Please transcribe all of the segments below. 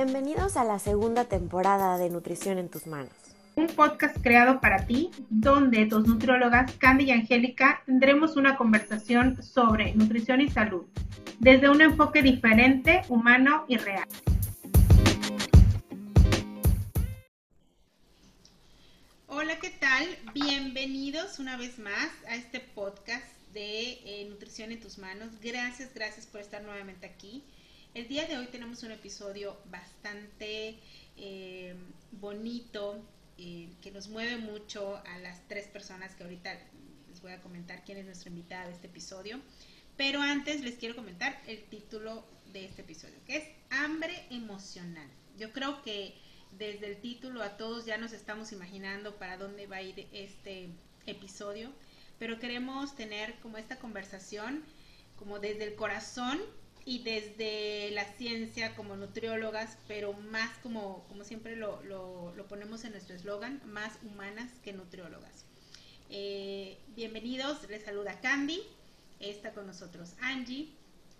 Bienvenidos a la segunda temporada de Nutrición en tus manos. Un podcast creado para ti, donde dos nutriólogas, Candy y Angélica, tendremos una conversación sobre nutrición y salud, desde un enfoque diferente, humano y real. Hola, ¿qué tal? Bienvenidos una vez más a este podcast de eh, Nutrición en tus manos. Gracias, gracias por estar nuevamente aquí. El día de hoy tenemos un episodio bastante eh, bonito, eh, que nos mueve mucho a las tres personas que ahorita les voy a comentar quién es nuestra invitada de este episodio. Pero antes les quiero comentar el título de este episodio, que es Hambre Emocional. Yo creo que desde el título a todos ya nos estamos imaginando para dónde va a ir este episodio, pero queremos tener como esta conversación como desde el corazón y desde la ciencia como nutriólogas, pero más como, como siempre lo, lo, ponemos en nuestro eslogan, más humanas que nutriólogas. Eh, bienvenidos, les saluda Candy, está con nosotros Angie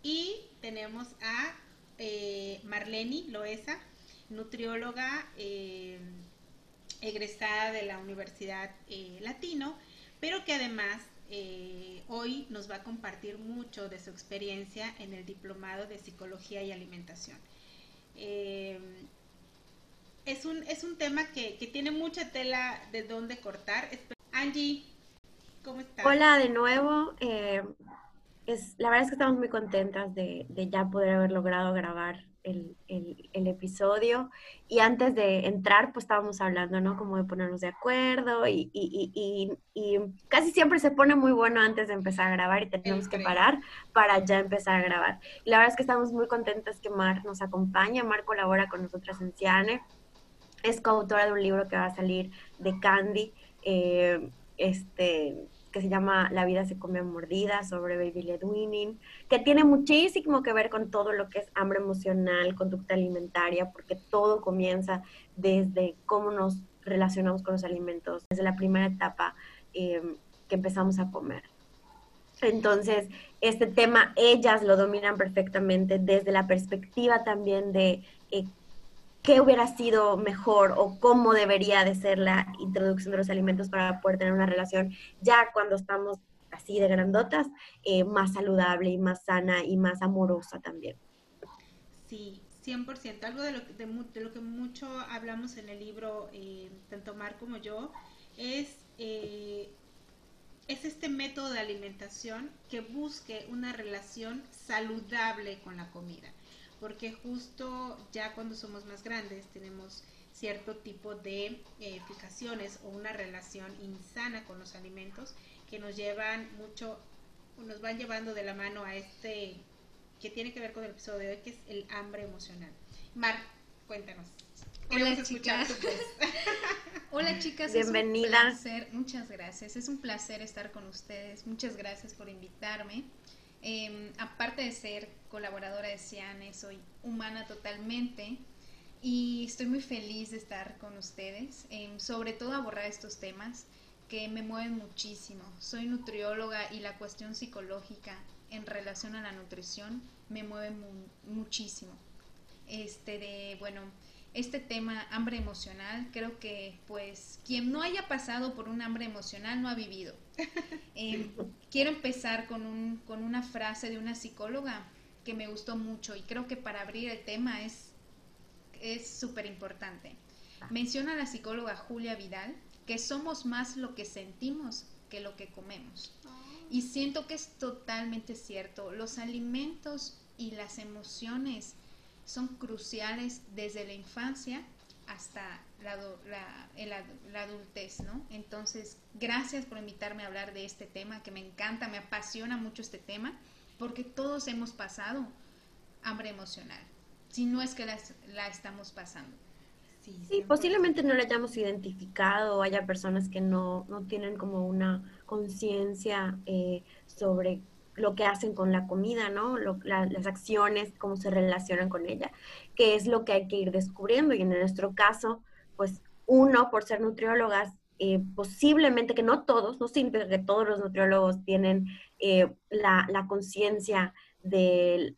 y tenemos a eh, Marleni Loesa, nutrióloga eh, egresada de la Universidad Latino, pero que además eh, hoy nos va a compartir mucho de su experiencia en el diplomado de psicología y alimentación. Eh, es, un, es un tema que, tiene mucha tela de dónde cortar. Angie, ¿cómo estás? Hola de nuevo. Eh, es, la verdad es que estamos muy contentas de, de ya poder haber logrado grabar el, el, episodio y antes de entrar pues estábamos hablando, ¿no? Como de ponernos de acuerdo y, y, y, y, casi siempre se pone muy bueno antes de empezar a grabar y tenemos que parar para ya empezar a grabar. Y la verdad es que estamos muy contentas que Mar nos acompaña, Mar colabora con nosotras en Ciane, es coautora de un libro que va a salir de Candy, eh, este que se llama La vida se come a mordidas sobre baby led weaning, que tiene muchísimo que ver con todo lo que es hambre emocional, conducta alimentaria, porque todo comienza desde cómo nos relacionamos con los alimentos, desde la primera etapa em, que empezamos a comer. Entonces, este tema ellas lo dominan perfectamente desde la perspectiva también de eh, qué hubiera sido mejor o cómo debería de ser la introducción de los alimentos para poder tener una relación ya cuando estamos así de grandotas, eh, más saludable y más sana y más amorosa también. Sí, 100%. Algo de lo, de, lo que mucho hablamos en el libro, eh, tanto Mar como yo, es, eh, es este método de alimentación que busque una relación saludable con la comida porque justo ya cuando somos más grandes tenemos cierto tipo de eh, fijaciones o una relación insana con los alimentos que nos llevan mucho, nos van llevando de la mano a este que tiene que ver con el episodio de hoy, que es el hambre emocional. Mar, cuéntanos. Hola chicas. Hola chicas. Bienvenida. Muchas gracias. Es un placer estar con ustedes. Muchas gracias por invitarme. Em, aparte de ser colaboradora de Ciane, soy humana totalmente y estoy muy feliz de estar con ustedes, em, sobre todo abordar estos temas que me mueven muchísimo. Soy nutrióloga y la cuestión psicológica en relación a la nutrición me mueve muchísimo. Este de, bueno, este tema hambre emocional, creo que pues quien no haya pasado por un hambre emocional no ha vivido. Em, quiero empezar con, un, con una frase de una psicóloga que me gustó mucho y creo que para abrir el tema es súper importante. Menciona la psicóloga Julia Vidal que somos más lo que sentimos que lo que comemos. Oh. Y siento que es totalmente cierto. Los alimentos y las emociones son cruciales desde la infancia hasta la, la, adultez, ¿no? Entonces, gracias por invitarme a hablar de este tema que me encanta, me apasiona mucho este tema, porque todos hemos pasado hambre emocional, si no es que la estamos pasando. Sí, posiblemente no la hayamos identificado, haya personas que no, no tienen como una conciencia eh, sobre lo que hacen con la comida, ¿no? las acciones, cómo se relacionan con ella, que es lo que hay que ir descubriendo. Y en nuestro caso, pues uno, por ser nutriólogas, eh, posiblemente que no todos, no siempre que todos los nutriólogos tienen eh, la, conciencia de,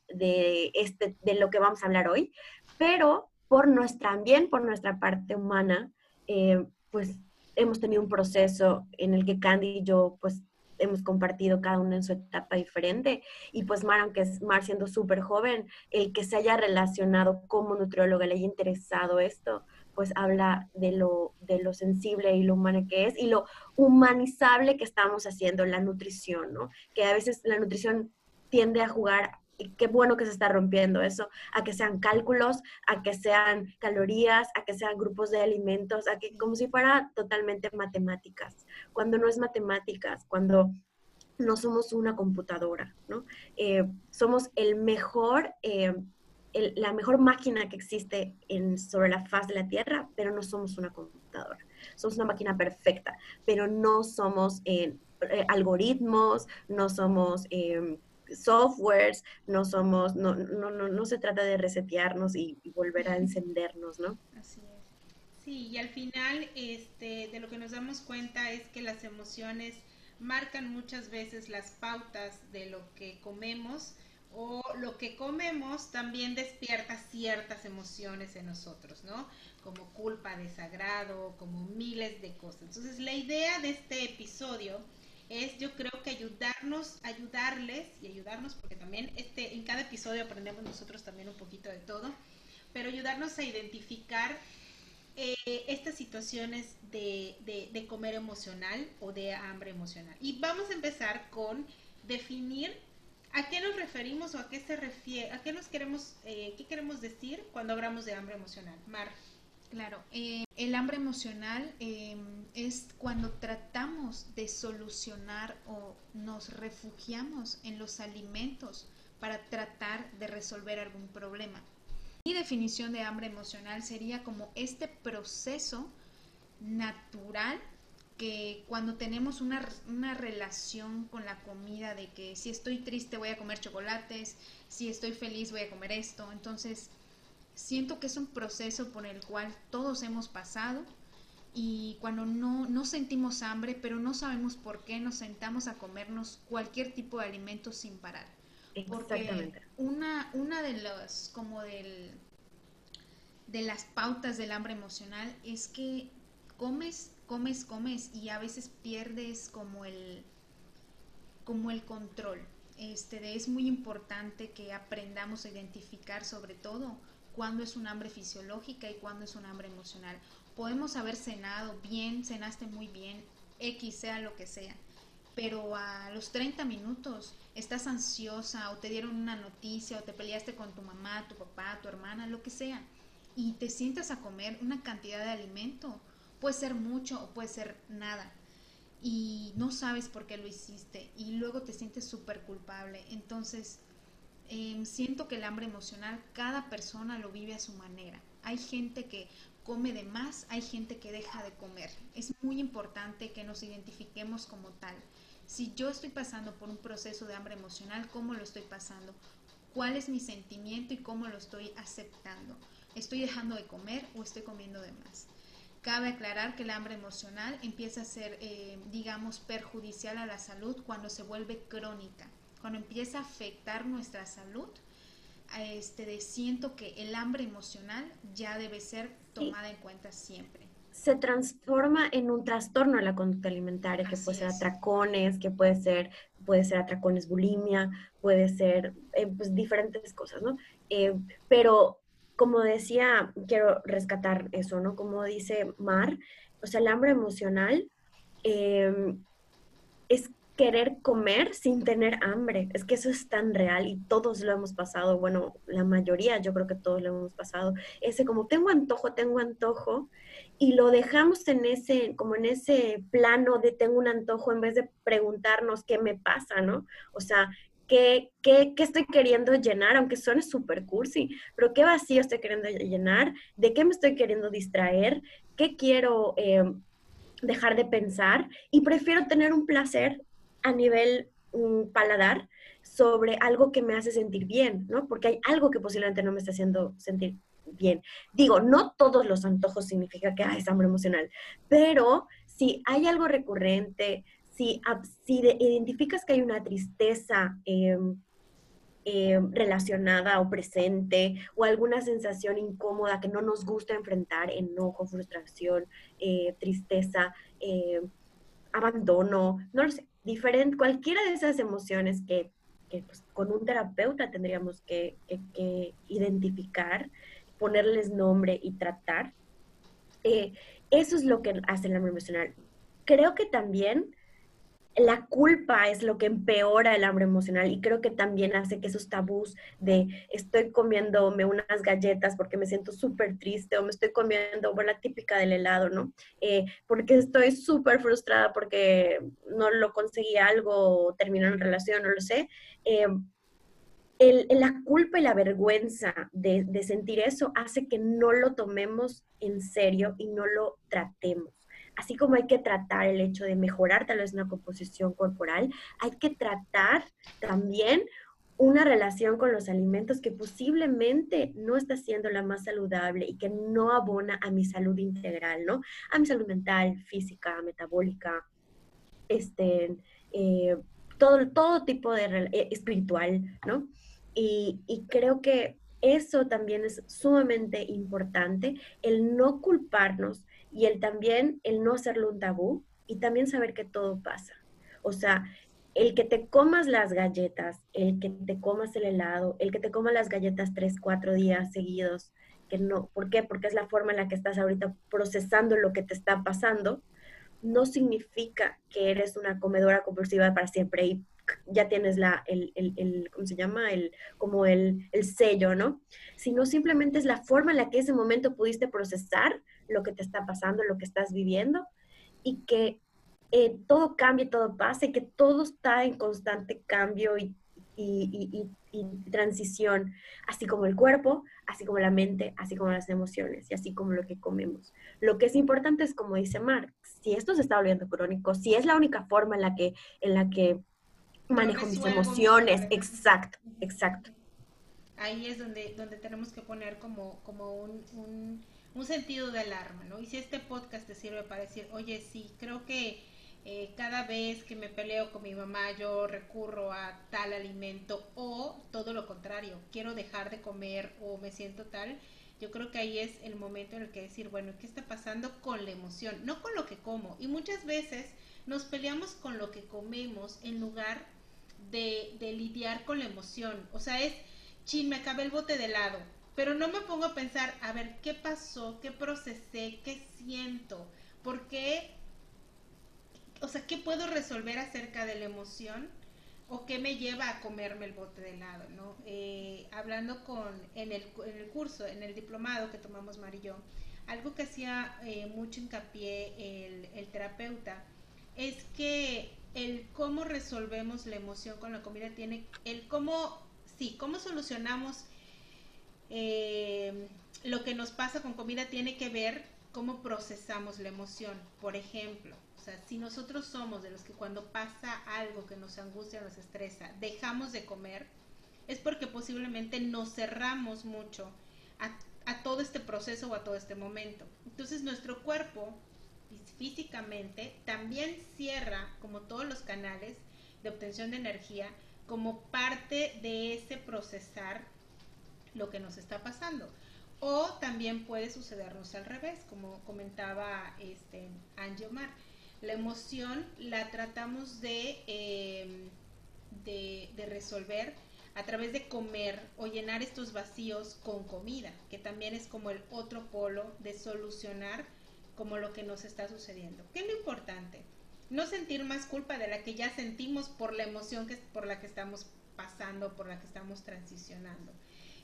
este, de lo que vamos a hablar hoy, pero por nuestra, también por nuestra parte humana, eh, pues hemos tenido un proceso en el que Candy y yo, pues hemos compartido cada uno en su etapa diferente. Y pues Mar, aunque es Mar siendo súper joven, el que se haya relacionado como nutrióloga, le haya interesado esto, pues habla de lo, de lo sensible y lo humano que es y lo humanizable que estamos haciendo la nutrición, ¿no? Que a veces la nutrición tiende a jugar y qué bueno que se está rompiendo eso, a que sean cálculos, a que sean calorías, a que sean grupos de alimentos, a que como si fuera totalmente matemáticas, cuando no es matemáticas, cuando no somos una computadora, ¿no? Eh, somos el mejor, eh, la mejor máquina que existe en, sobre la faz de la Tierra, pero no somos una computadora. Somos una máquina perfecta, pero no somos eh, algoritmos, no somos softwares, no somos, no, no, no, no se trata de resetearnos y, volver a encendernos, ¿no? Así es. Sí, y al final este, de lo que nos damos cuenta es que las emociones marcan muchas veces las pautas de lo que comemos o lo que comemos también despierta ciertas emociones en nosotros, ¿no? Como culpa, desagrado, como miles de cosas. Entonces la idea de este episodio es yo creo que ayudarnos, ayudarles y ayudarnos, porque también este, en cada episodio aprendemos nosotros también un poquito de todo, pero ayudarnos a identificar eh, estas situaciones de, de, comer emocional o de hambre emocional. Y vamos a empezar con definir a qué nos referimos o a qué se refiere, a qué nos queremos, eh, qué queremos decir cuando hablamos de hambre emocional. Mar. Claro, eh, el hambre emocional em, es cuando tratamos de solucionar o nos refugiamos en los alimentos para tratar de resolver algún problema. Mi definición de hambre emocional sería como este proceso natural que cuando tenemos una, una, relación con la comida de que si estoy triste voy a comer chocolates, si estoy feliz voy a comer esto, entonces siento que es un proceso por el cual todos hemos pasado y cuando no, no sentimos hambre, pero no sabemos por qué, nos sentamos a comernos cualquier tipo de alimento sin parar. Porque una, una de las, como del, de las pautas del hambre emocional es que comes, comes, comes y a veces pierdes como el, como el control. Este, es muy importante que aprendamos a identificar sobre todo cuándo es un hambre fisiológica y cuándo es un hambre emocional. Podemos haber cenado bien, cenaste muy bien, X sea lo que sea, pero a los 30 minutos estás ansiosa o te dieron una noticia o te peleaste con tu mamá, tu papá, tu hermana, lo que sea, y te sientas a comer una cantidad de alimento, puede ser mucho o puede ser nada, y no sabes por qué lo hiciste y luego te sientes súper culpable. Entonces, Em, siento que el hambre emocional cada persona lo vive a su manera. Hay gente que come de más, hay gente que deja de comer. Es muy importante que nos identifiquemos como tal. Si yo estoy pasando por un proceso de hambre emocional, ¿cómo lo estoy pasando? ¿Cuál es mi sentimiento y cómo lo estoy aceptando? ¿Estoy dejando de comer o estoy comiendo de más? Cabe aclarar que el hambre emocional empieza a ser, eh, digamos, perjudicial a la salud cuando se vuelve crónica cuando empieza a afectar nuestra salud, este, de siento que el hambre emocional ya debe ser tomada en cuenta siempre. Se transforma en un trastorno de la conducta alimentaria, que puede ser atracones, que puede ser, puede ser atracones bulimia, puede ser eh, pues, diferentes cosas, ¿no? Eh, pero como decía, quiero rescatar eso, ¿no? Como dice Mar, o sea, el hambre emocional eh, es querer comer sin tener hambre. Es que eso es tan real y todos lo hemos pasado. Bueno, la mayoría, yo creo que todos lo hemos pasado. Ese como tengo antojo, tengo antojo y lo dejamos en ese, como en ese plano de tengo un antojo en vez de preguntarnos qué me pasa, ¿no? O sea, ¿Qué, qué, qué, estoy queriendo llenar? Aunque suene súper cursi, pero ¿qué vacío estoy queriendo llenar? ¿De qué me estoy queriendo distraer? ¿Qué quiero eh, dejar de pensar? Y prefiero tener un placer a nivel mm, paladar sobre algo que me hace sentir bien, ¿no? Porque hay algo que posiblemente no me está haciendo sentir bien. Digo, no todos los antojos significa que es hambre emocional, pero si hay algo recurrente, si, si identificas que hay una tristeza em, eh, relacionada o presente o alguna sensación incómoda que no nos gusta enfrentar, enojo, frustración, eh, tristeza, eh, abandono, no lo sé, diferente, cualquiera de esas emociones que, pues, con un terapeuta tendríamos que, identificar, ponerles nombre y tratar. eso es lo que hace el hambre emocional. Creo que también la culpa es lo que empeora el hambre emocional y creo que también hace que esos tabús de estoy comiéndome unas galletas porque me siento súper triste o me estoy comiendo, bueno, la típica del helado, ¿no? Eh, porque estoy súper frustrada porque no lo conseguí algo o terminó en relación, no lo sé. Eh, la culpa y la vergüenza de sentir eso hace que no lo tomemos en serio y no lo tratemos así como hay que tratar el hecho de mejorar tal vez una composición corporal, hay que tratar también una relación con los alimentos que posiblemente no está siendo la más saludable y que no abona a mi salud integral, ¿no? A mi salud mental, física, metabólica, este, eh, todo, todo tipo de eh, espiritual, ¿no? Y, y creo que eso también es sumamente importante, el no culparnos y el también, el no hacerlo un tabú y también saber que todo pasa. O sea, el que te comas las galletas, el que te comas el helado, el que te comas las galletas tres, cuatro días seguidos, que no, ¿por qué? Porque es la forma en la que estás ahorita procesando lo que te está pasando, no significa que eres una comedora compulsiva para siempre y ya tienes la, el, el, el ¿cómo se llama? El, como el, el sello, ¿no? Sino simplemente es la forma en la que ese momento pudiste procesar lo que te está pasando, lo que estás viviendo y que eh, todo cambie, todo pase, que todo está en constante cambio y, transición, así como el cuerpo, así como la mente, así como las emociones y así como lo que comemos. Lo que es importante es, como dice Mark, si esto se está volviendo crónico, si es la única forma en la que, en la que manejo mis emociones, exacto, exacto. Ahí es donde, donde tenemos que poner como, como un un sentido de alarma, ¿no? Y si este podcast te sirve para decir, oye, sí, creo que eh, cada vez que me peleo con mi mamá yo recurro a tal alimento o todo lo contrario, quiero dejar de comer o me siento tal, yo creo que ahí es el momento en el que decir, bueno, ¿qué está pasando con la emoción? No con lo que como. Y muchas veces nos peleamos con lo que comemos en lugar de, de lidiar con la emoción. O sea, es, chin, me acabé el bote de helado pero no me pongo a pensar, a ver, ¿qué pasó? ¿Qué procesé? ¿Qué siento? ¿Por qué? O sea, ¿qué puedo resolver acerca de la emoción? ¿O qué me lleva a comerme el bote de helado? ¿no? Eh, hablando con, en el, en el, curso, en el diplomado que tomamos Mari y yo, algo que hacía eh, mucho hincapié el, el terapeuta es que el cómo resolvemos la emoción con la comida tiene, el cómo, sí, cómo solucionamos eh, lo que nos pasa con comida tiene que ver cómo procesamos la emoción. Por ejemplo, si nosotros somos de los que cuando pasa algo que nos angustia, nos estresa, dejamos de comer, es porque posiblemente nos cerramos mucho a, a todo este proceso o a todo este momento. Entonces nuestro cuerpo físicamente también cierra como todos los canales de obtención de energía como parte de ese procesar lo que nos está pasando. O también puede sucedernos al revés, como comentaba este, Angie Omar. La emoción la tratamos de, em, de, de resolver a través de comer o llenar estos vacíos con comida, que también es como el otro polo de solucionar como lo que nos está sucediendo. ¿Qué es lo importante? No sentir más culpa de la que ya sentimos por la emoción que, por la que estamos pasando, por la que estamos transicionando.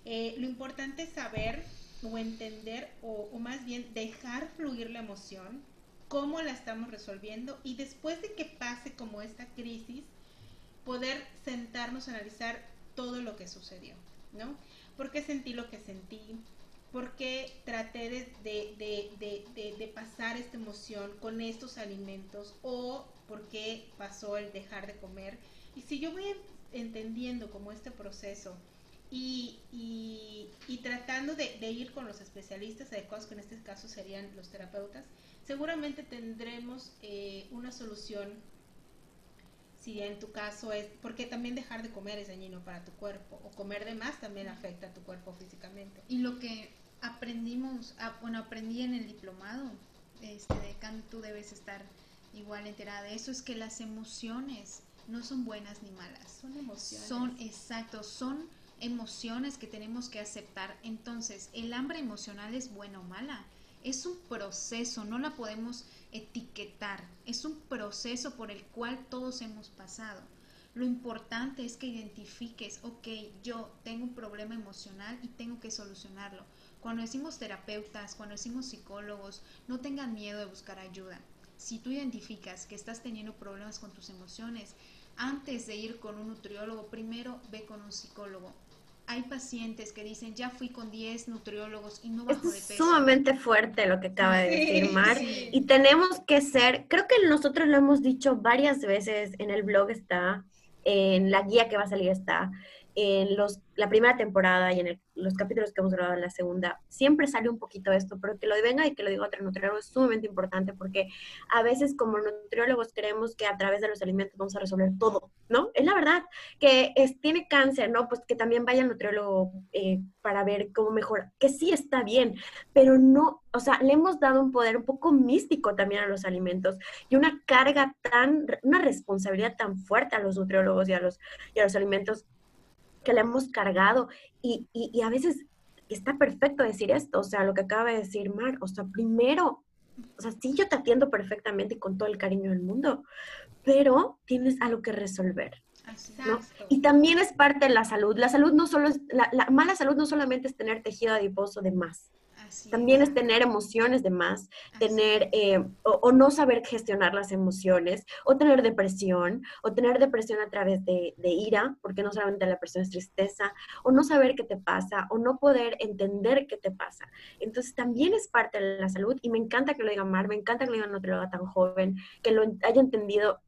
Eh, lo importante es saber o entender o, más bien dejar fluir la emoción, cómo la estamos resolviendo y después de que pase como esta crisis, poder sentarnos a analizar todo lo que sucedió, ¿no? ¿Por qué sentí lo que sentí? ¿Por qué traté de, de, de, pasar esta emoción con estos alimentos? ¿O por qué pasó el dejar de comer? Y si yo voy entendiendo como este proceso, y, y, tratando de, ir con los especialistas adecuados, que en este caso serían los terapeutas, seguramente tendremos eh, una solución si en tu caso es, porque también dejar de comer es dañino para tu cuerpo, o comer de más también afecta a tu cuerpo físicamente. Y lo que aprendimos, ah, bueno, aprendí en el diplomado, este, de Can, tú debes estar igual enterada de eso, es que las emociones no son buenas ni malas. Son emociones. Son, exacto, son emociones que tenemos que aceptar. Entonces, el hambre emocional es buena o mala. Es un proceso, no la podemos etiquetar. Es un proceso por el cual todos hemos pasado. Lo importante es que identifiques, ok, yo tengo un problema emocional y tengo que solucionarlo. Cuando decimos terapeutas, cuando decimos psicólogos, no tengan miedo de buscar ayuda. Si tú identificas que estás teniendo problemas con tus emociones, antes de ir con un nutriólogo, primero ve con un psicólogo. Hay pacientes que dicen, ya fui con 10 nutriólogos y no bajo de peso. Es sumamente fuerte lo que acaba de decir Mar. Y tenemos que ser, creo que nosotros lo hemos dicho varias veces, en el blog está, en la guía que va a salir está, en los, la primera temporada y en los capítulos que hemos grabado en la segunda, siempre sale un poquito esto, pero que lo venga y que lo diga otro nutriólogo es sumamente importante porque a veces como nutriólogos creemos que a través de los alimentos vamos a resolver todo, ¿no? Es la verdad, que es, tiene cáncer, ¿no? Pues que también vaya al nutriólogo eh, para ver cómo mejora, que sí está bien, pero no, o sea, le hemos dado un poder un poco místico también a los alimentos y una carga tan, una responsabilidad tan fuerte a los nutriólogos y a los, y a los alimentos que le hemos cargado y, y, a veces está perfecto decir esto, o sea, lo que acaba de decir Mar, o sea, primero, o sea, sí, yo te atiendo perfectamente y con todo el cariño del mundo, pero tienes algo que resolver. ¿no? Y también es parte de la salud. La salud no solo es, la, la mala salud no solamente es tener tejido adiposo de más, también es. tener emociones de más, tener eh, o, no saber gestionar las emociones, o tener depresión, o tener depresión a través de, ira, porque no solamente la depresión es tristeza, o no saber qué te pasa, o no poder entender qué te pasa. Entonces también es parte de la salud y me encanta que lo diga Mar, me encanta que lo diga un nutrióloga tan joven, que lo haya entendido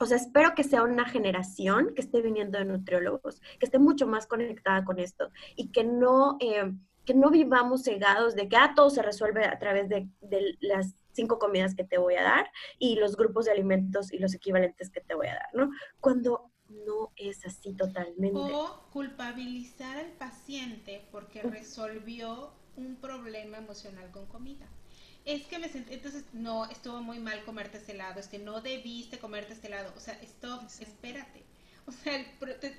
o sea, espero que sea una generación que esté viniendo de nutriólogos, que esté mucho más conectada con esto y que no, eh, que no vivamos cegados de que ah, todo se resuelve a través de, las cinco comidas que te voy a dar y los grupos de alimentos y los equivalentes que te voy a dar, ¿no? Cuando no es así totalmente. O culpabilizar al paciente porque resolvió un problema emocional con comida. Es que me sentí, entonces, no, estuvo muy mal comerte este helado, es que no debiste comerte este helado. O sea, stop, espérate. O sea,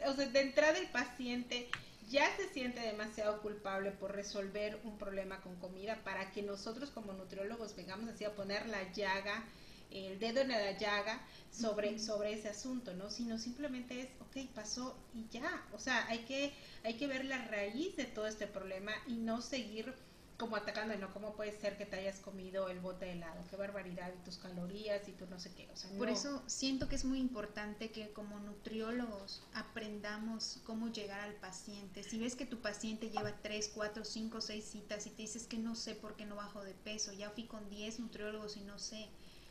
o sea, de entrada el paciente ya se siente demasiado culpable por resolver un problema con comida para que nosotros como nutriólogos vengamos así a poner la llaga, el dedo en la llaga sobre, sobre ese asunto, ¿no? Sino simplemente es, ok, pasó y ya. O sea, hay que, hay que ver la raíz de todo este problema y no seguir como atacando, ¿no? ¿Cómo puede ser que te hayas comido el bote de helado? Qué barbaridad, y tus calorías y tú no sé qué. O sea, Por eso siento que es muy importante que como nutriólogos aprendamos cómo llegar al paciente. Si ves que tu paciente lleva 3, 4, 5, 6 citas y te dices que no sé por qué no bajo de peso, ya fui con 10 nutriólogos y no sé.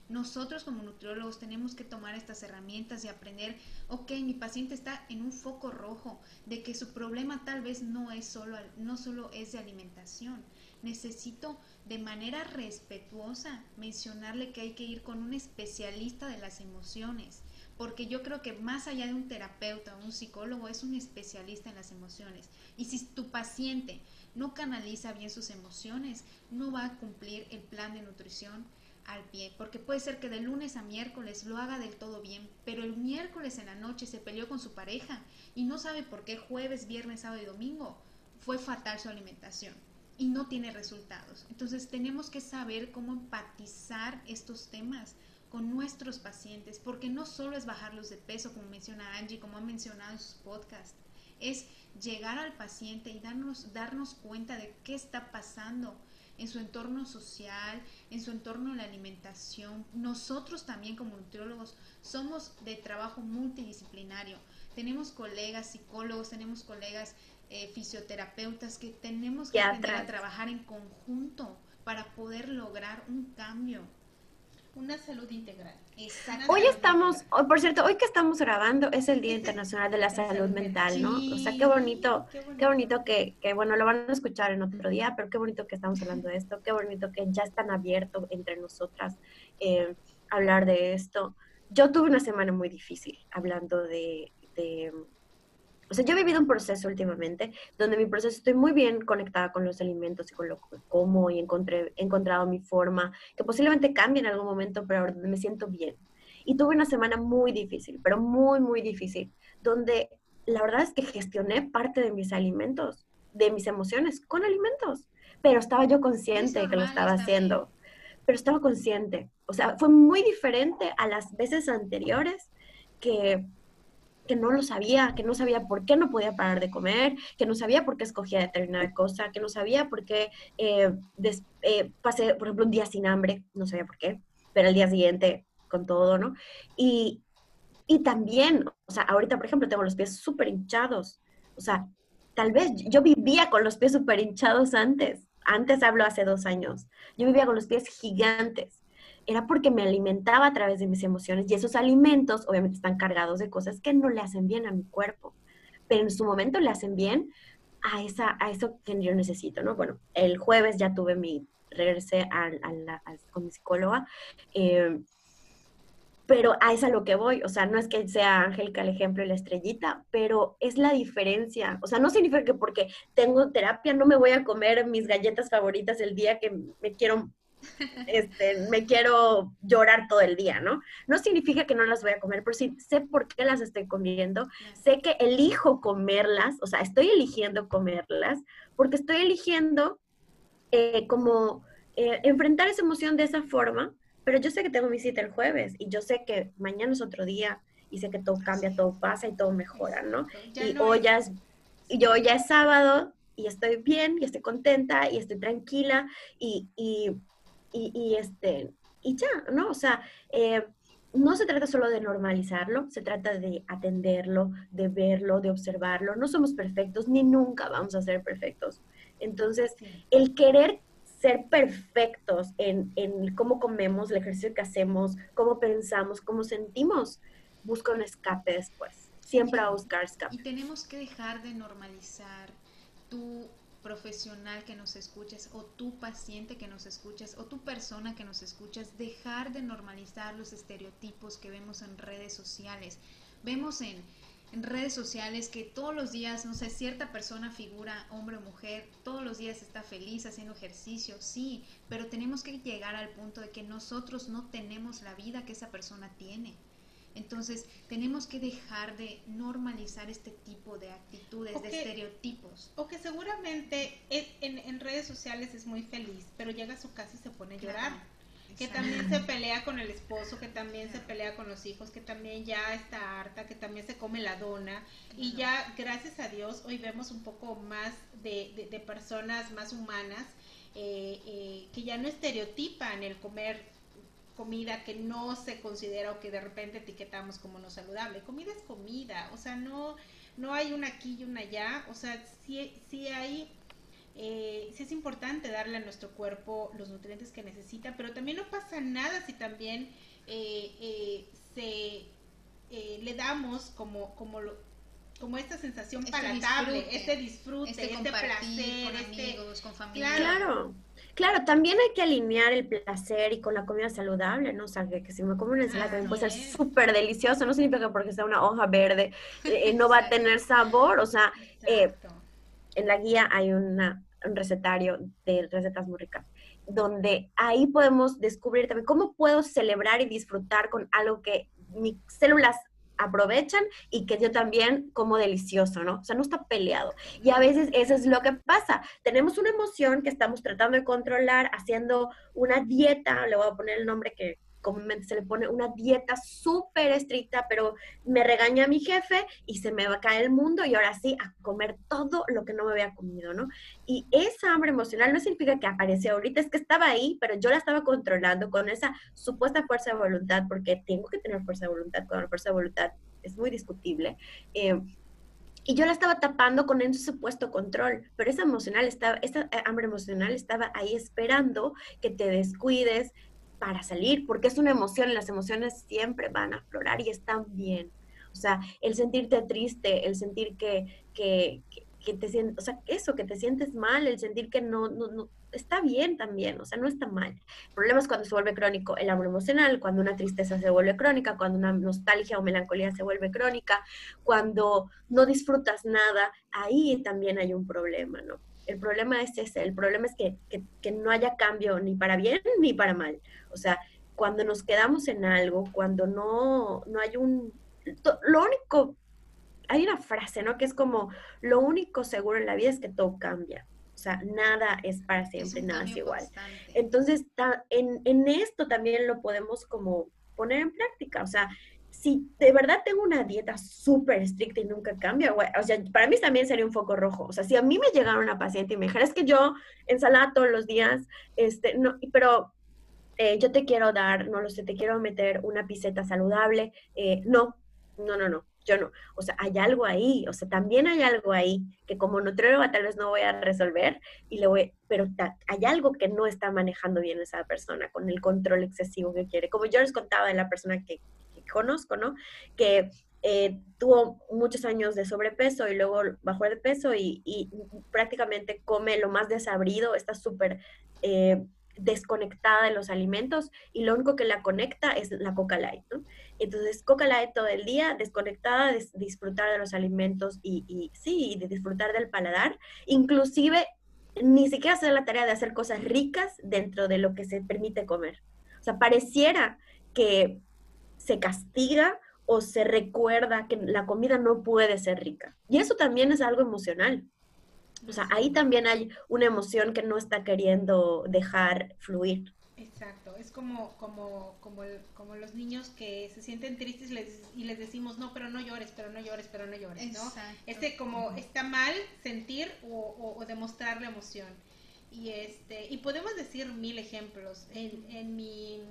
Nosotros como nutriólogos tenemos que tomar estas herramientas y aprender, ok, mi paciente está en un foco rojo de que su problema tal vez no es solo, no solo es de alimentación, necesito de manera respetuosa mencionarle que hay que ir con un especialista de las emociones, porque yo creo que más allá de un terapeuta o un psicólogo es un especialista en las emociones. Y si tu paciente no canaliza bien sus emociones, no va a cumplir el plan de nutrición al pie, porque puede ser que de lunes a miércoles lo haga del todo bien, pero el miércoles en la noche se peleó con su pareja y no sabe por qué jueves, viernes, sábado y domingo fue fatal su alimentación y no tiene resultados. Entonces tenemos que saber cómo empatizar estos temas con nuestros pacientes, porque no solo es bajarlos de peso, como menciona Angie, como ha mencionado en sus podcasts, es llegar al paciente y darnos, darnos cuenta de qué está pasando en su entorno social, en su entorno de la alimentación. Nosotros también como nutriólogos somos de trabajo multidisciplinario. Tenemos colegas psicólogos, tenemos colegas eh, fisioterapeutas que tenemos que aprender a trabajar en conjunto para poder lograr un cambio. Una salud integral. Hoy estamos, por cierto, hoy que estamos grabando es el Día Internacional de la Salud Mental, ¿no? o sea, qué bonito, qué bonito, que, que, bueno, lo van a escuchar en otro día, pero qué bonito que estamos hablando de esto, qué bonito que ya están abiertos entre nosotras eh, hablar de esto. yo tuve una semana muy difícil hablando de, o sea, yo he vivido un proceso últimamente donde mi proceso estoy muy bien conectada con los alimentos y con lo que como y encontré, he encontrado mi forma, que posiblemente cambie en algún momento, pero ahora me siento bien. Y tuve una semana muy difícil, pero muy, muy difícil, donde la verdad es que gestioné parte de mis alimentos, de mis emociones con alimentos, pero estaba yo consciente de que lo estaba haciendo, pero estaba consciente. O sea, fue muy diferente a las veces anteriores que que no lo sabía, que no sabía por qué no podía parar de comer, que no sabía por qué escogía determinada cosa, que no sabía por qué eh, eh, pasé, por ejemplo, un día sin hambre, no sabía por qué, pero el día siguiente con todo, ¿no? Y, y también, o sea, ahorita, por ejemplo, tengo los pies súper hinchados. O sea, tal vez yo vivía con los pies súper hinchados antes. Antes hablo hace dos años. Yo vivía con los pies gigantes. Era porque me alimentaba a través de mis emociones y esos alimentos obviamente están cargados de cosas que no le hacen bien a mi cuerpo, pero en su momento le hacen bien a, esa, a eso que yo necesito, ¿no? Bueno, el jueves ya tuve mi, regresé a, con mi psicóloga. Eh, pero a eso a lo que voy, o sea, no es que sea Angélica el ejemplo y la estrellita, pero es la diferencia, o sea, no significa que porque tengo terapia no me voy a comer mis galletas favoritas el día que me quiero, este, me quiero llorar todo el día, ¿no? No significa que no las voy a comer, pero sí sé por qué las estoy comiendo, sé que elijo comerlas, o sea, estoy eligiendo comerlas, porque estoy eligiendo eh, como eh, enfrentar esa emoción de esa forma pero yo sé que tengo mi cita el jueves y yo sé que mañana es otro día y sé que todo cambia, todo pasa y todo mejora, ¿no? y hoy ya es, y yo ya es sábado y estoy bien y estoy contenta y estoy tranquila y, y, y, este, y ya, ¿no? O sea, eh, no se trata solo de normalizarlo, se trata de atenderlo, de verlo, de observarlo. No somos perfectos ni nunca vamos a ser perfectos. Entonces, el querer ser perfectos en, en, cómo comemos, el ejercicio que hacemos, cómo pensamos, cómo sentimos, busca un escape después. Siempre a buscar escape. Y tenemos que dejar de normalizar tu profesional que nos escuches o tu paciente que nos escuches o tu persona que nos escuchas, dejar de normalizar los estereotipos que vemos en redes sociales. Vemos en en redes sociales que todos los días, no sé, cierta persona, figura, hombre o mujer, todos los días está feliz haciendo ejercicio, sí, pero tenemos que llegar al punto de que nosotros no tenemos la vida que esa persona tiene. Entonces, tenemos que dejar de normalizar este tipo de actitudes, de estereotipos. O que seguramente en, en, redes sociales es muy feliz, pero llega a su casa y se pone a llorar que también se pelea con el esposo, que también se pelea con los hijos, que también ya está harta, que también se come la dona. Y ya, gracias a Dios, hoy vemos un poco más de, de, personas más humanas eh, eh, que ya no estereotipan el comer comida que no se considera o que de repente etiquetamos como no saludable. Comida es comida, o sea, no, no hay una aquí y una allá, o sea, sí, sí hay eh, sí es importante darle a nuestro cuerpo los nutrientes que necesita, pero también no pasa nada si también eh, eh, se eh, le damos como, como, lo, como esta sensación este palatable, este disfrute, este, este placer, con este amigos, con familia. Claro. Claro, también hay que alinear el placer y con la comida saludable, ¿no? O sea, que, si me como una ensalada también puede ser súper delicioso, no significa que porque sea una hoja verde no va a tener sabor, o sea, en la guía hay una, un recetario de recetas muy ricas, donde ahí podemos descubrir también cómo puedo celebrar y disfrutar con algo que mis células aprovechan y que yo también como delicioso, ¿no? O sea, no está peleado. Y a veces eso es lo que pasa. Tenemos una emoción que estamos tratando de controlar haciendo una dieta, le voy a poner el nombre que comúnmente se le pone una dieta súper estricta, pero me regaña mi jefe y se me va a caer el mundo y ahora sí a comer todo lo que no me había comido, ¿no? Y esa hambre emocional no significa que apareció ahorita, es que estaba ahí, pero yo la estaba controlando con esa supuesta fuerza de voluntad, porque tengo que tener fuerza de voluntad, con la fuerza de voluntad es muy discutible. Eh, y yo la estaba tapando con ese supuesto control, pero esa emocional estaba, esa hambre emocional estaba ahí esperando que te descuides, para salir, porque es una emoción las emociones siempre van a aflorar y están bien. O sea, el sentirte triste, el sentir que, que, que te sientes, o sea, eso, que te sientes mal, el sentir que no, no, no, está bien también, o sea, no está mal. El problema es cuando se vuelve crónico el amor emocional, cuando una tristeza se vuelve crónica, cuando una nostalgia o melancolía se vuelve crónica, cuando no disfrutas nada, ahí también hay un problema, ¿no? El problema es ese, el problema es que, que, que no haya cambio ni para bien ni para mal. O sea, cuando nos quedamos en algo, cuando no, no hay un... Lo único hay una frase, ¿no? Que es como, lo único seguro en la vida es que todo cambia. O sea, nada es para siempre, nada es igual. Entonces, en, en, esto también lo podemos como poner en práctica. O sea, si de verdad tengo una dieta súper estricta y nunca cambia, o sea, para mí también sería un foco rojo. O sea, si a mí me llegara una paciente y me dijera, es que yo ensalada todos los días, este, no, pero eh, yo te quiero dar, no lo sé, te quiero meter una piseta saludable, eh, no, no, no, no yo no. O sea, hay algo ahí, o sea, también hay algo ahí que como nutrióloga tal vez no voy a resolver, y le voy, pero hay algo que no está manejando bien esa persona con el control excesivo que quiere. Como yo les contaba de la persona que, conozco, ¿no? Que eh, tuvo muchos años de sobrepeso y luego bajó de peso y, prácticamente come lo más desabrido, está súper... Eh, desconectada de los alimentos y lo único que la conecta es la coca light, ¿no? Entonces, coca light todo el día, desconectada de disfrutar de los alimentos y, y sí, de disfrutar del paladar, inclusive ni siquiera hacer la tarea de hacer cosas ricas dentro de lo que se permite comer. O sea, pareciera que se castiga o se recuerda que la comida no puede ser rica. Y eso también es algo emocional. O sea, ahí también hay una emoción que no está queriendo dejar fluir. Exacto, es como, como, como, como los niños que se sienten tristes y les decimos, no, pero no llores, pero no llores, pero no llores, ¿no? Este como está mal sentir o, o, demostrar la emoción. Y, este, y podemos decir mil ejemplos. En, en, mi,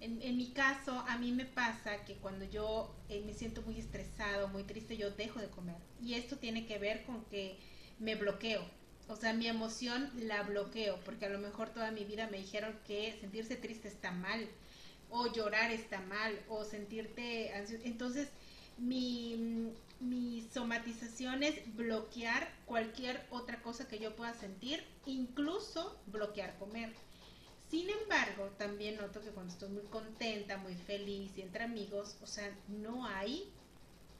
en, en mi caso, a mí me pasa que cuando yo eh, me siento muy estresado, muy triste, yo dejo de comer. Y esto tiene que ver con que me bloqueo. O sea, mi emoción la bloqueo, porque a lo mejor toda mi vida me dijeron que sentirse triste está mal, o llorar está mal, o sentirte ansioso. Entonces, mi, mi somatización es bloquear cualquier otra cosa que yo pueda sentir, incluso bloquear comer. Sin embargo, también noto que cuando estoy muy contenta, muy feliz y entre amigos, o sea, no hay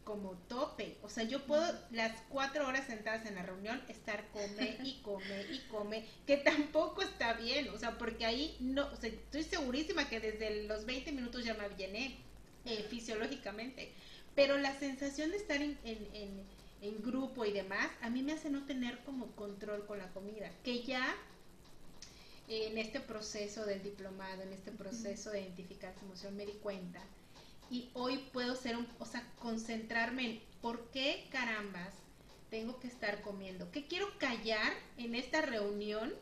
como tope. O sea, yo puedo las cuatro horas sentadas en la reunión estar come y come y come, que tampoco está bien. O sea, porque ahí no, o sea, estoy segurísima que desde los 20 minutos ya me llené eh, fisiológicamente. Pero la sensación de estar en, en, en, grupo y demás, a mí me hace no tener como control con la comida. Que ya en este proceso del diplomado, en este proceso de identificar su emoción, me di cuenta y hoy puedo ser, un, o sea, concentrarme en por qué carambas tengo que estar comiendo, qué quiero callar en esta reunión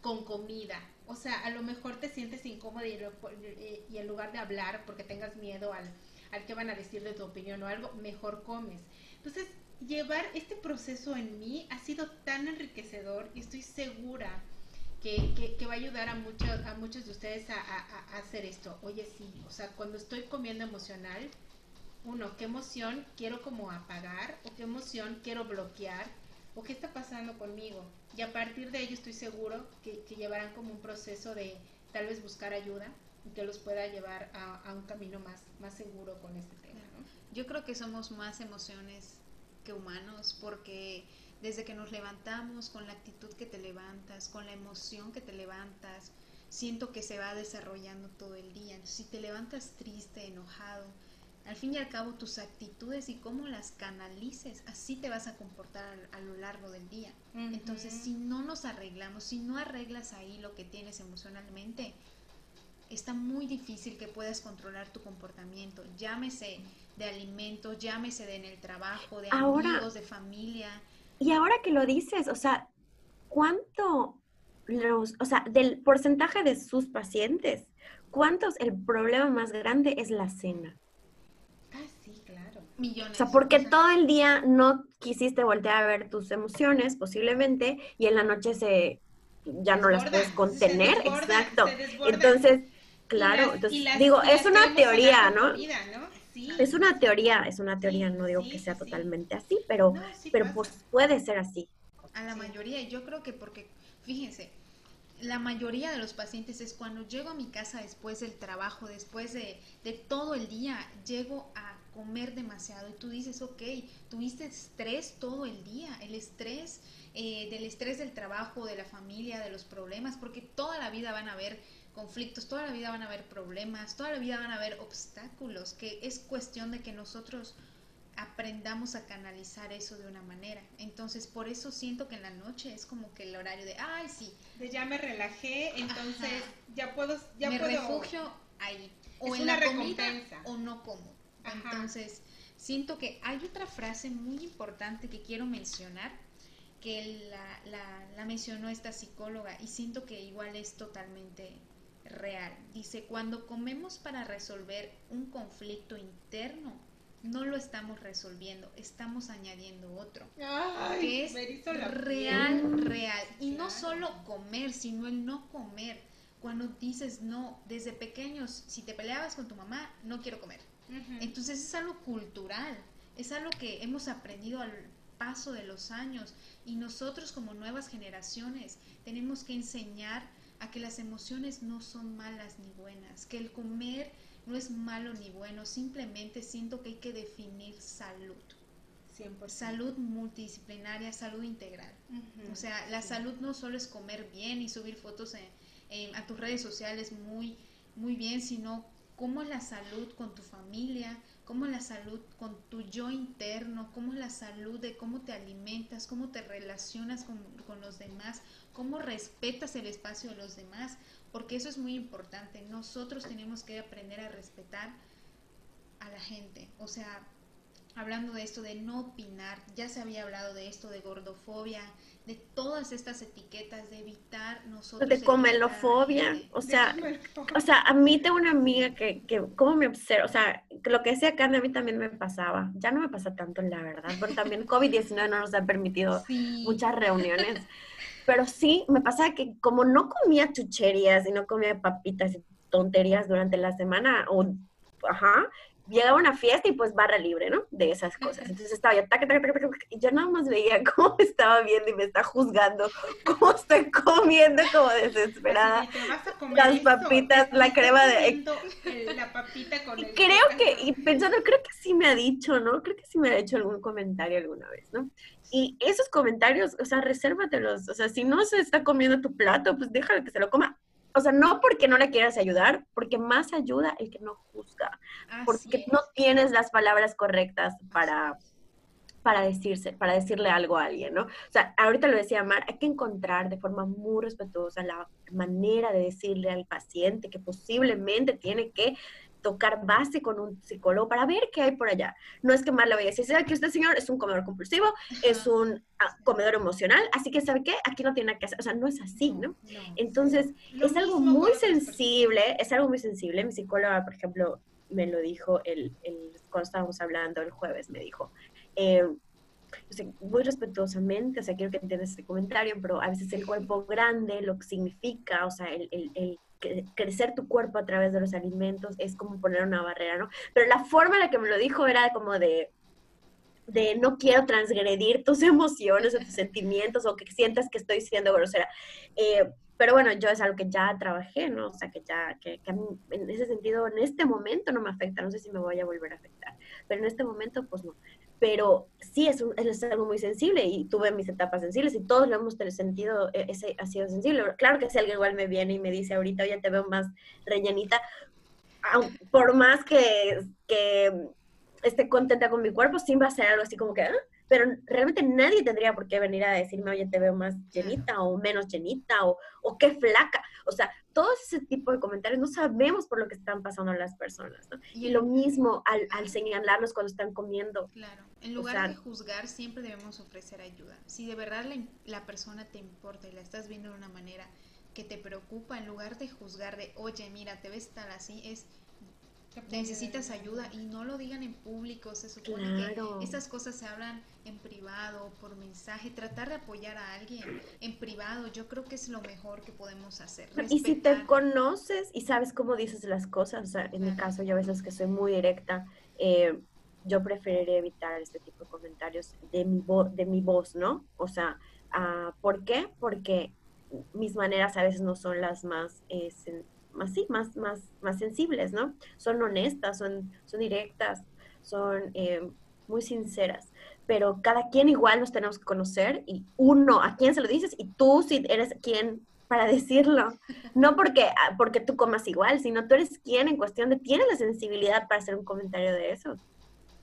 con comida. O sea, a lo mejor te sientes incómodo y, eh, en lugar de hablar porque tengas miedo al, al que van a decir de tu opinión o algo, mejor comes. Entonces, llevar este proceso en mí ha sido tan enriquecedor y estoy segura que, que, va a ayudar a muchos, a muchos de ustedes a, a, hacer esto. Oye, sí, o sea, cuando estoy comiendo emocional, uno, ¿qué emoción quiero como apagar? ¿O qué emoción quiero bloquear? ¿O qué está pasando conmigo? Y a partir de ello estoy seguro que, que llevarán como un proceso de tal vez buscar ayuda y que los pueda llevar a, a un camino más, más seguro con este tema. ¿no? Yo creo que somos más emociones que humanos porque desde que nos levantamos, con la actitud que te levantas, con la emoción que te levantas, siento que se va desarrollando todo el día. si te levantas triste, enojado, al fin y al cabo tus actitudes y cómo las canalices, así te vas a comportar a, lo largo del día. Entonces, si no nos arreglamos, si no arreglas ahí lo que tienes emocionalmente, está muy difícil que puedas controlar tu comportamiento. Llámese de alimentos, llámese de en el trabajo, de amigos, de familia. Y ahora que lo dices, o sea, ¿cuánto, los, o sea, del porcentaje de sus pacientes, cuántos el problema más grande es la cena? Ah, sí, claro. Millones. O sea, porque todo el día no quisiste voltear a ver tus emociones, posiblemente, y en la noche se ya no las puedes contener. Exacto. Entonces, claro, entonces, digo, es una teoría, ¿no? Es una teoría, es una teoría, no digo que sea totalmente así, pero, pero pues puede ser así. A la mayoría, yo creo que porque, fíjense, la mayoría de los pacientes es cuando llego a mi casa después del trabajo, después de, de, todo el día, llego a comer demasiado y tú dices, ok, tuviste estrés todo el día, el estrés eh, del estrés del trabajo, de la familia, de los problemas, porque toda la vida van a haber conflictos, toda la vida van a haber problemas, toda la vida van a haber obstáculos, que es cuestión de que nosotros aprendamos a canalizar eso de una manera. Entonces, por eso siento que en la noche es como que el horario de, ay, sí. De ya me relajé, entonces ya puedo... Ya me refugio ahí. O en la recompensa. o no como. Entonces, siento que hay otra frase muy importante que quiero mencionar que la, la, mencionó esta psicóloga y siento que igual es totalmente real. Dice, cuando comemos para resolver un conflicto interno, no lo estamos resolviendo, estamos añadiendo otro. que es real, real. Y no solo comer, sino el no comer. Cuando dices no, desde pequeños, si te peleabas con tu mamá, no quiero comer. Entonces es algo cultural, es algo que hemos aprendido al paso de los años y nosotros como nuevas generaciones tenemos que enseñar a que las emociones no son malas ni buenas, que el comer no es malo ni bueno, simplemente siento que hay que definir salud. Salud multidisciplinaria, salud integral. o sea, la salud no solo es comer bien y subir fotos a tus redes sociales muy, muy bien, sino cómo es la salud con tu familia, cómo es la salud con tu yo interno, cómo es la salud de cómo te alimentas, cómo te relacionas con, los demás, cómo respetas el espacio de los demás, porque eso es muy importante. Nosotros tenemos que aprender a respetar a la gente, o sea, hablando de esto de no opinar, ya se había hablado de esto de gordofobia, de todas estas etiquetas, de evitar nosotros... De comelofobia, o sea, o sea, a mí tengo una amiga que, que como me observa, o sea, lo que decía Carmen a mí también me pasaba, ya no me pasa tanto la verdad, porque también COVID-19 no nos ha permitido muchas reuniones, pero sí me pasaba que como no comía chucherías y no comía papitas y tonterías durante la semana, o, ajá, llegaba una fiesta y pues barra libre, ¿no? De esas cosas. Entonces estaba yo, taca, taca, taca, y yo nada más veía cómo me estaba viendo y me está juzgando, cómo estoy comiendo como desesperada. Las papitas, la crema de... La papita con el... Creo que, y pensando, creo que sí me ha dicho, ¿no? Creo que sí me ha hecho algún comentario alguna vez, ¿no? Y esos comentarios, o sea, resérvatelos. O sea, si no se está comiendo tu plato, pues déjalo que se lo coma o sea, no porque no le quieras ayudar, porque más ayuda el que no juzga, porque no tienes las palabras correctas para, para decirse, para decirle algo a alguien, ¿no? O sea, ahorita lo decía Mar, hay que encontrar de forma muy respetuosa la manera de decirle al paciente que posiblemente tiene que tocar base con un psicólogo para ver qué hay por allá. No es que más le vaya a decir, que usted, señor, es un comedor compulsivo, es un ah, comedor emocional, así que, ¿sabe qué? Aquí no tiene nada que hacer. O sea, no es así, ¿no? Entonces, es algo muy sensible, es algo muy sensible. Mi psicóloga, por ejemplo, me lo dijo el, el cuando estábamos hablando el jueves, me dijo, eh, muy respetuosamente, o sea, quiero que entiendas este comentario, pero a veces el cuerpo grande, lo que significa, o sea, el, el, el crecer tu cuerpo a través de los alimentos es como poner una barrera, ¿no? Pero la forma en la que me lo dijo era como de, de no quiero transgredir tus emociones o tus sentimientos o que sientas que estoy siendo grosera. Eh, pero bueno, yo es algo que ya trabajé, ¿no? O sea, que ya, que, a mí en ese sentido, en este momento no me afecta, no sé si me voy a volver a afectar, pero en este momento, pues no pero sí es, es, algo muy sensible y tuve mis etapas sensibles y todos lo hemos sentido, e, ese ha sido sensible. Claro que si alguien igual me viene y me dice ahorita, oye, te veo más rellenita, por más que, que esté contenta con mi cuerpo, sí va a ser algo así como que, ¿ah? pero realmente nadie tendría por qué venir a decirme, oye, te veo más llenita o menos llenita o, o qué flaca. O sea, todo ese tipo de comentarios no sabemos por lo que están pasando las personas, ¿no? Y, lo mismo al, al, señalarlos cuando están comiendo. Claro, en lugar de juzgar siempre debemos ofrecer ayuda. Si de verdad la, la persona te importa y la estás viendo de una manera que te preocupa, en lugar de juzgar de, oye, mira, te ves tal así, es necesitas ayuda y no lo digan en público, se supone que estas cosas se hablan en privado, por mensaje, tratar de apoyar a alguien en privado, yo creo que es lo mejor que podemos hacer. Y si te conoces y sabes cómo dices las cosas, o sea, en mi caso yo a veces que soy muy directa, eh, yo preferiría evitar este tipo de comentarios de mi, de mi voz, ¿no? O sea, uh, ¿por qué? Porque mis maneras a veces no son las más, eh, más, sí, más, más, más sensibles, ¿no? Son honestas, son, son directas, son eh, muy sinceras, pero cada quien igual nos tenemos que conocer y uno, a quién se lo dices y tú si eres quien para decirlo, no porque, ah, porque tú comas igual, sino tú eres quien en cuestión de, tienes la sensibilidad para hacer un comentario de eso.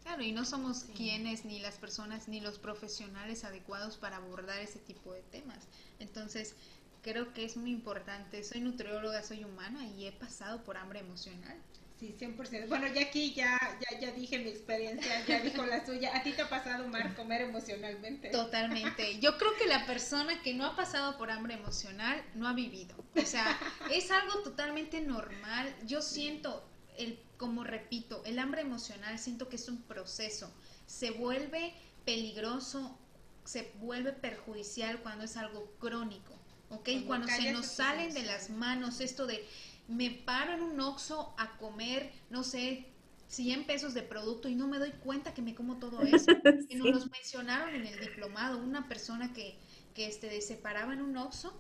Claro, y no somos quienes, ni las personas, ni los profesionales adecuados para abordar ese tipo de temas. Entonces, creo que es muy importante. Soy nutrióloga, soy humana y he pasado por hambre emocional. Sí, 100%. Bueno, ya aquí ya, ya, ya dije mi experiencia, ya dijo la suya. ¿A ti te ha pasado, Mar, comer emocionalmente? Totalmente. Yo creo que la persona que no ha pasado por hambre emocional no ha vivido. O sea, es algo totalmente normal. Yo siento, el como repito, el hambre emocional siento que es un proceso. Se vuelve peligroso, se vuelve perjudicial cuando es algo crónico, ¿ok? Cuando, se nos salen de las manos esto de me paro en un oxo a comer, no sé, 100 pesos de producto y no me doy cuenta que me como todo eso. Que nos mencionaron en el diplomado, una persona que, que este, se paraba en un oxo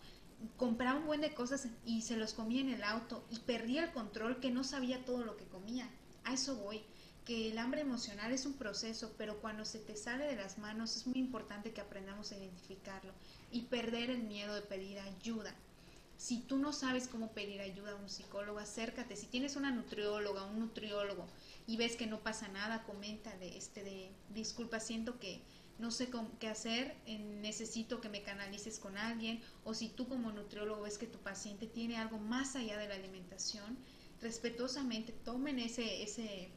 compraba un buen de cosas y se los comía en el auto y perdía el control que no sabía todo lo que comía. A eso voy, que el hambre emocional es un proceso, pero cuando se te sale de las manos es muy importante que aprendamos a identificarlo y perder el miedo de pedir ayuda. Si tú no sabes cómo pedir ayuda a un psicólogo, acércate. Si tienes una nutrióloga, un nutriólogo y ves que no pasa nada, comenta de este de disculpa, siento que no sé qué hacer, necesito que me canalices con alguien, o si tú como nutriólogo ves que tu paciente tiene algo más allá de la alimentación, respetuosamente tomen ese, ese,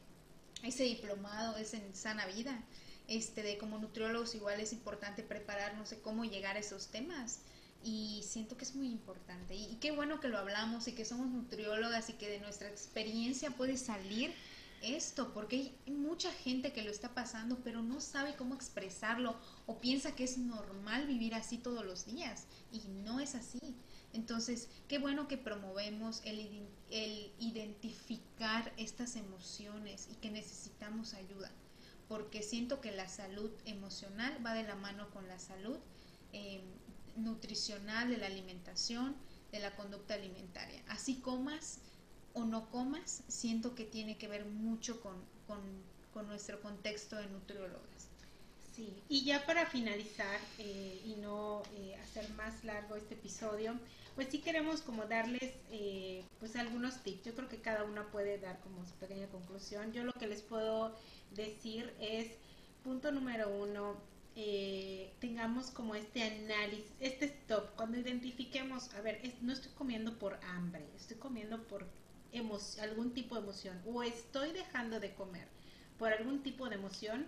ese diplomado, ese sana vida. Este, de como nutriólogos igual es importante prepararnos de cómo llegar a esos temas y siento que es muy importante y, y qué bueno que lo hablamos y que somos nutriólogas y que de nuestra experiencia puede salir esto, porque hay mucha gente que lo está pasando, pero no sabe cómo expresarlo o piensa que es normal vivir así todos los días y no es así. Entonces, qué bueno que promovemos el, identificar estas emociones y que necesitamos ayuda, porque siento que la salud emocional va de la mano con la salud em, nutricional de la alimentación, de la conducta alimentaria. Así comas, o no comas, siento que tiene que ver mucho con, nuestro contexto de nutriólogas. Sí, y ya para finalizar eh, y no eh, hacer más largo este episodio, pues sí queremos como darles eh, pues algunos tips. Yo creo que cada una puede dar como su pequeña conclusión. Yo lo que les puedo decir es, punto número uno, tengamos como este análisis, este stop, cuando identifiquemos, a ver, no estoy comiendo por hambre, estoy comiendo por algún tipo de emoción o estoy dejando de comer por algún tipo de emoción,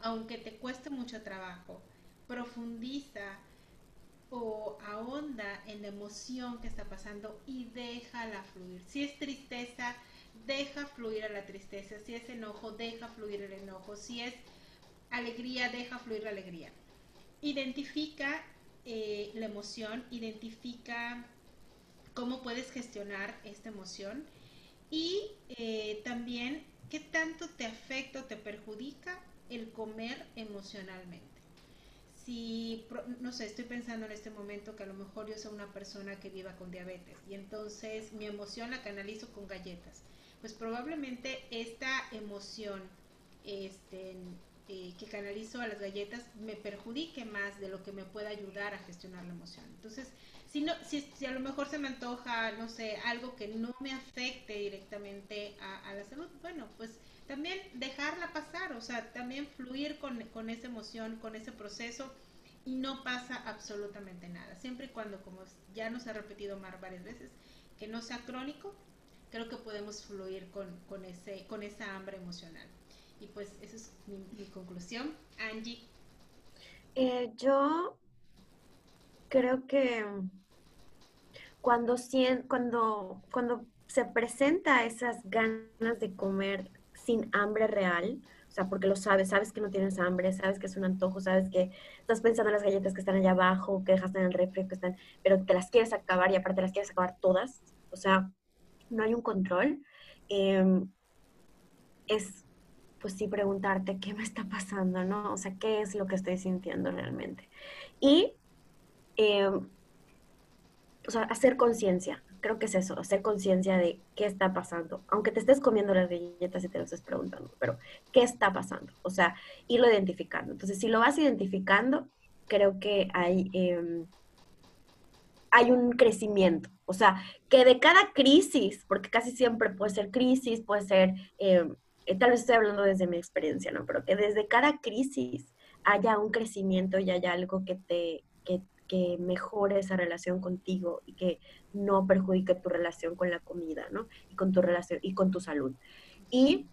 aunque te cueste mucho trabajo, profundiza o ahonda en la emoción que está pasando y déjala fluir. Si es tristeza, deja fluir a la tristeza. Si es enojo, deja fluir el enojo. Si es alegría, deja fluir la alegría. Identifica eh, la emoción, identifica cómo puedes gestionar esta emoción y eh, también qué tanto te afecta o te perjudica el comer emocionalmente. Si, no sé, estoy pensando en este momento que a lo mejor yo soy una persona que viva con diabetes y entonces mi emoción la canalizo con galletas. Pues probablemente esta emoción este, eh, que canalizo a las galletas me perjudique más de lo que me pueda ayudar a gestionar la emoción. Entonces, si, a lo mejor se me antoja, no sé, algo que no me afecte directamente a, la salud, bueno, pues también dejarla pasar, o sea, también fluir con, con esa emoción, con ese proceso y no pasa absolutamente nada. Siempre y cuando, como ya nos ha repetido Mar varias veces, que no sea crónico, creo que podemos fluir con, con, ese, con esa hambre emocional. Y pues esa es mi, conclusión. Angie. Eh, yo creo que cuando, cuando, cuando se presenta esas ganas de comer sin hambre real, o sea, porque lo sabes, sabes que no tienes hambre, sabes que es un antojo, sabes que estás pensando en las galletas que están allá abajo, que dejaste en el refri, que están, pero te las quieres acabar y aparte las quieres acabar todas, o sea, no hay un control. Em, es, pues sí, preguntarte qué me está pasando, ¿no? O sea, qué es lo que estoy sintiendo realmente. Y, em, o sea, hacer conciencia, creo que es eso, hacer conciencia de qué está pasando, aunque te estés comiendo las galletas y te lo estés preguntando, pero ¿qué está pasando? O sea, irlo identificando. Entonces, si lo vas identificando, creo que hay, em, hay un crecimiento. O sea, que de cada crisis, porque casi siempre puede ser crisis, puede ser, em, eh, tal vez estoy hablando desde mi experiencia, ¿no? Pero que desde cada crisis haya un crecimiento y haya algo que te, que mejore esa relación contigo y que no perjudique tu relación con la comida, ¿no? Y con tu relación y con tu salud. Y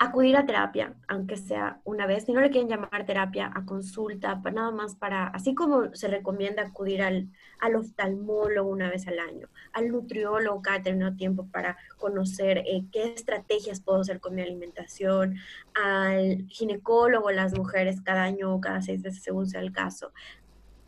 acudir a terapia, aunque sea una vez, si no le quieren llamar terapia, a consulta, para, nada más para, así como se recomienda acudir al, al oftalmólogo una vez al año, al nutriólogo cada determinado tiempo para conocer eh, qué estrategias puedo hacer con mi alimentación, al ginecólogo, las mujeres cada año o cada seis veces según sea el caso,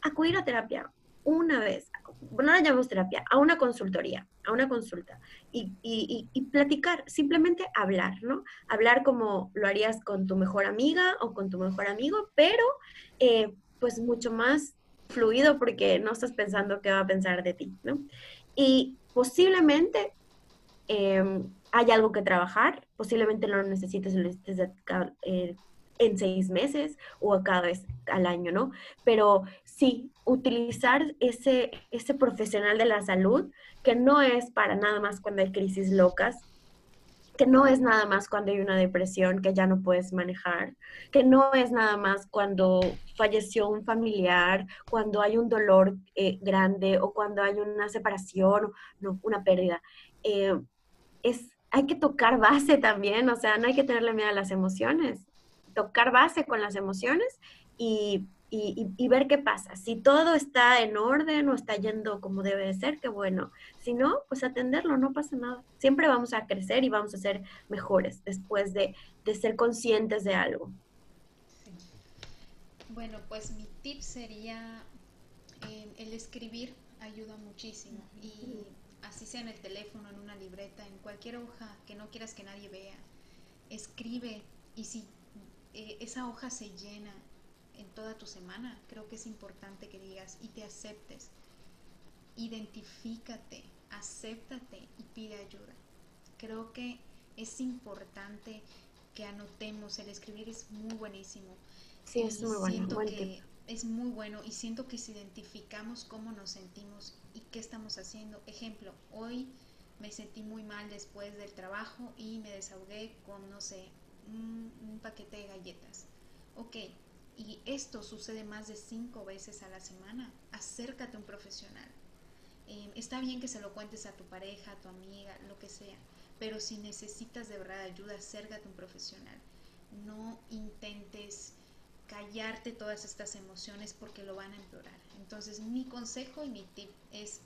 acudir a terapia una vez, no la llamamos terapia, a una consultoría, a una consulta y, y, platicar, simplemente hablar, ¿no? Hablar como lo harías con tu mejor amiga o con tu mejor amigo, pero eh, pues mucho más fluido porque no estás pensando qué va a pensar de ti, ¿no? Y posiblemente eh, hay algo que trabajar, posiblemente lo necesites, lo necesites eh, en seis meses o cada vez al año, ¿no? Pero sí, utilizar ese, ese profesional de la salud, que no es para nada más cuando hay crisis locas, que no es nada más cuando hay una depresión que ya no puedes manejar, que no es nada más cuando falleció un familiar, cuando hay un dolor eh, grande o cuando hay una separación, no, una pérdida. Eh, es, hay que tocar base también, o sea, no hay que tenerle miedo a las emociones tocar base con las emociones y, ver qué pasa. Si todo está en orden o está yendo como debe de ser, qué bueno. Si no, pues atenderlo, no pasa nada. Siempre vamos a crecer y vamos a ser mejores después de, ser conscientes de algo. Bueno, pues mi tip sería eh, el escribir ayuda muchísimo y así sea en el teléfono, en una libreta, en cualquier hoja que no quieras que nadie vea, escribe y si eh, esa hoja se llena en toda tu semana, creo que es importante que digas y te aceptes. Identifícate, acéptate y pide ayuda. Creo que es importante que anotemos, el escribir es muy buenísimo. Sí, es muy bueno. es muy bueno y siento que si identificamos cómo nos sentimos y qué estamos haciendo. Ejemplo, hoy me sentí muy mal después del trabajo y me desahogué con, no sé, un, paquete de galletas. Ok, y esto sucede más de cinco veces a la semana. Acércate a un profesional. Em, está bien que se lo cuentes a tu pareja, a tu amiga, lo que sea, pero si necesitas de verdad ayuda, acércate a un profesional. No intentes callarte todas estas emociones porque lo van a empeorar. Entonces mi consejo y mi tip es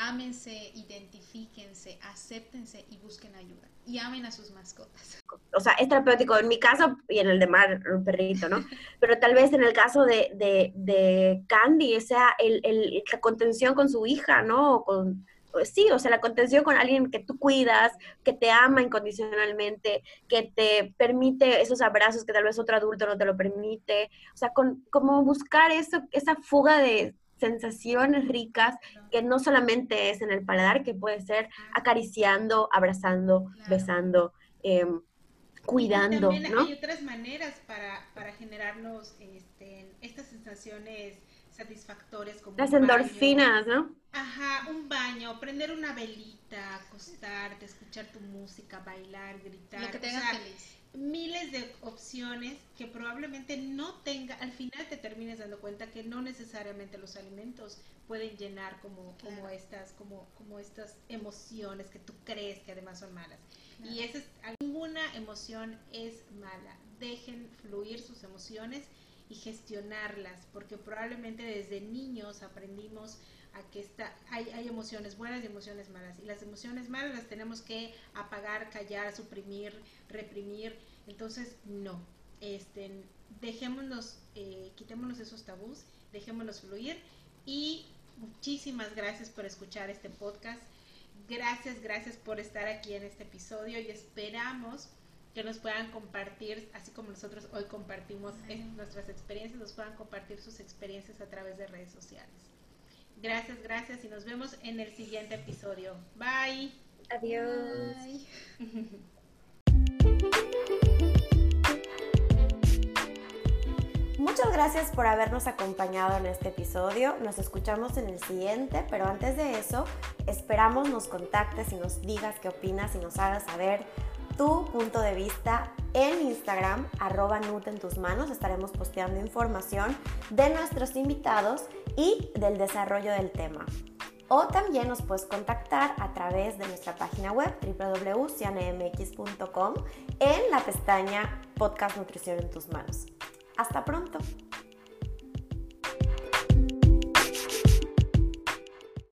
ámense, identifíquense, acéptense y busquen ayuda. Y amen a sus mascotas. O sea, es terapéutico en mi caso y en el de Mar, un perrito, ¿no? Pero tal vez en el caso de, de, de Candy, o sea, el, el, la contención con su hija, ¿no? con, sí, o sea, la contención con alguien que tú cuidas, que te ama incondicionalmente, que te permite esos abrazos que tal vez otro adulto no te lo permite. O sea, con, como buscar eso, esa fuga de sensaciones ricas que no solamente es en el paladar, que puede ser acariciando, abrazando, besando, em, cuidando. Y también hay otras maneras para, para generarnos este, estas sensaciones satisfactorias como las endorfinas, ¿no? Ajá, un baño, prender una velita, acostarte, escuchar tu música, bailar, gritar. Lo que te haga feliz miles de opciones que probablemente no tenga, al final te termines dando cuenta que no necesariamente los alimentos pueden llenar como, como estas, como, como estas emociones que tú crees que además son malas. Y esa es, ninguna emoción es mala. Dejen fluir sus emociones y gestionarlas, porque probablemente desde niños aprendimos a que está, hay, hay emociones buenas y emociones malas. Y las emociones malas las tenemos que apagar, callar, suprimir, reprimir. Entonces, no. Este, dejémonos, eh, quitémonos esos tabús, dejémonos fluir y muchísimas gracias por escuchar este podcast. Gracias, gracias por estar aquí en este episodio y esperamos que nos puedan compartir, así como nosotros hoy compartimos nuestras experiencias, nos puedan compartir sus experiencias a través de redes sociales. Gracias, gracias y nos vemos en el siguiente episodio. Bye. Adiós. Muchas gracias por habernos acompañado en este episodio. Nos escuchamos en el siguiente, pero antes de eso, esperamos nos contactes y nos digas qué opinas y nos hagas saber tu punto de vista en Instagram, arroba tus manos. Estaremos posteando información de nuestros invitados y del desarrollo del tema. O también nos puedes contactar a través de nuestra página web www.cianemx.com en la pestaña Podcast Nutrición en tus manos. Hasta pronto.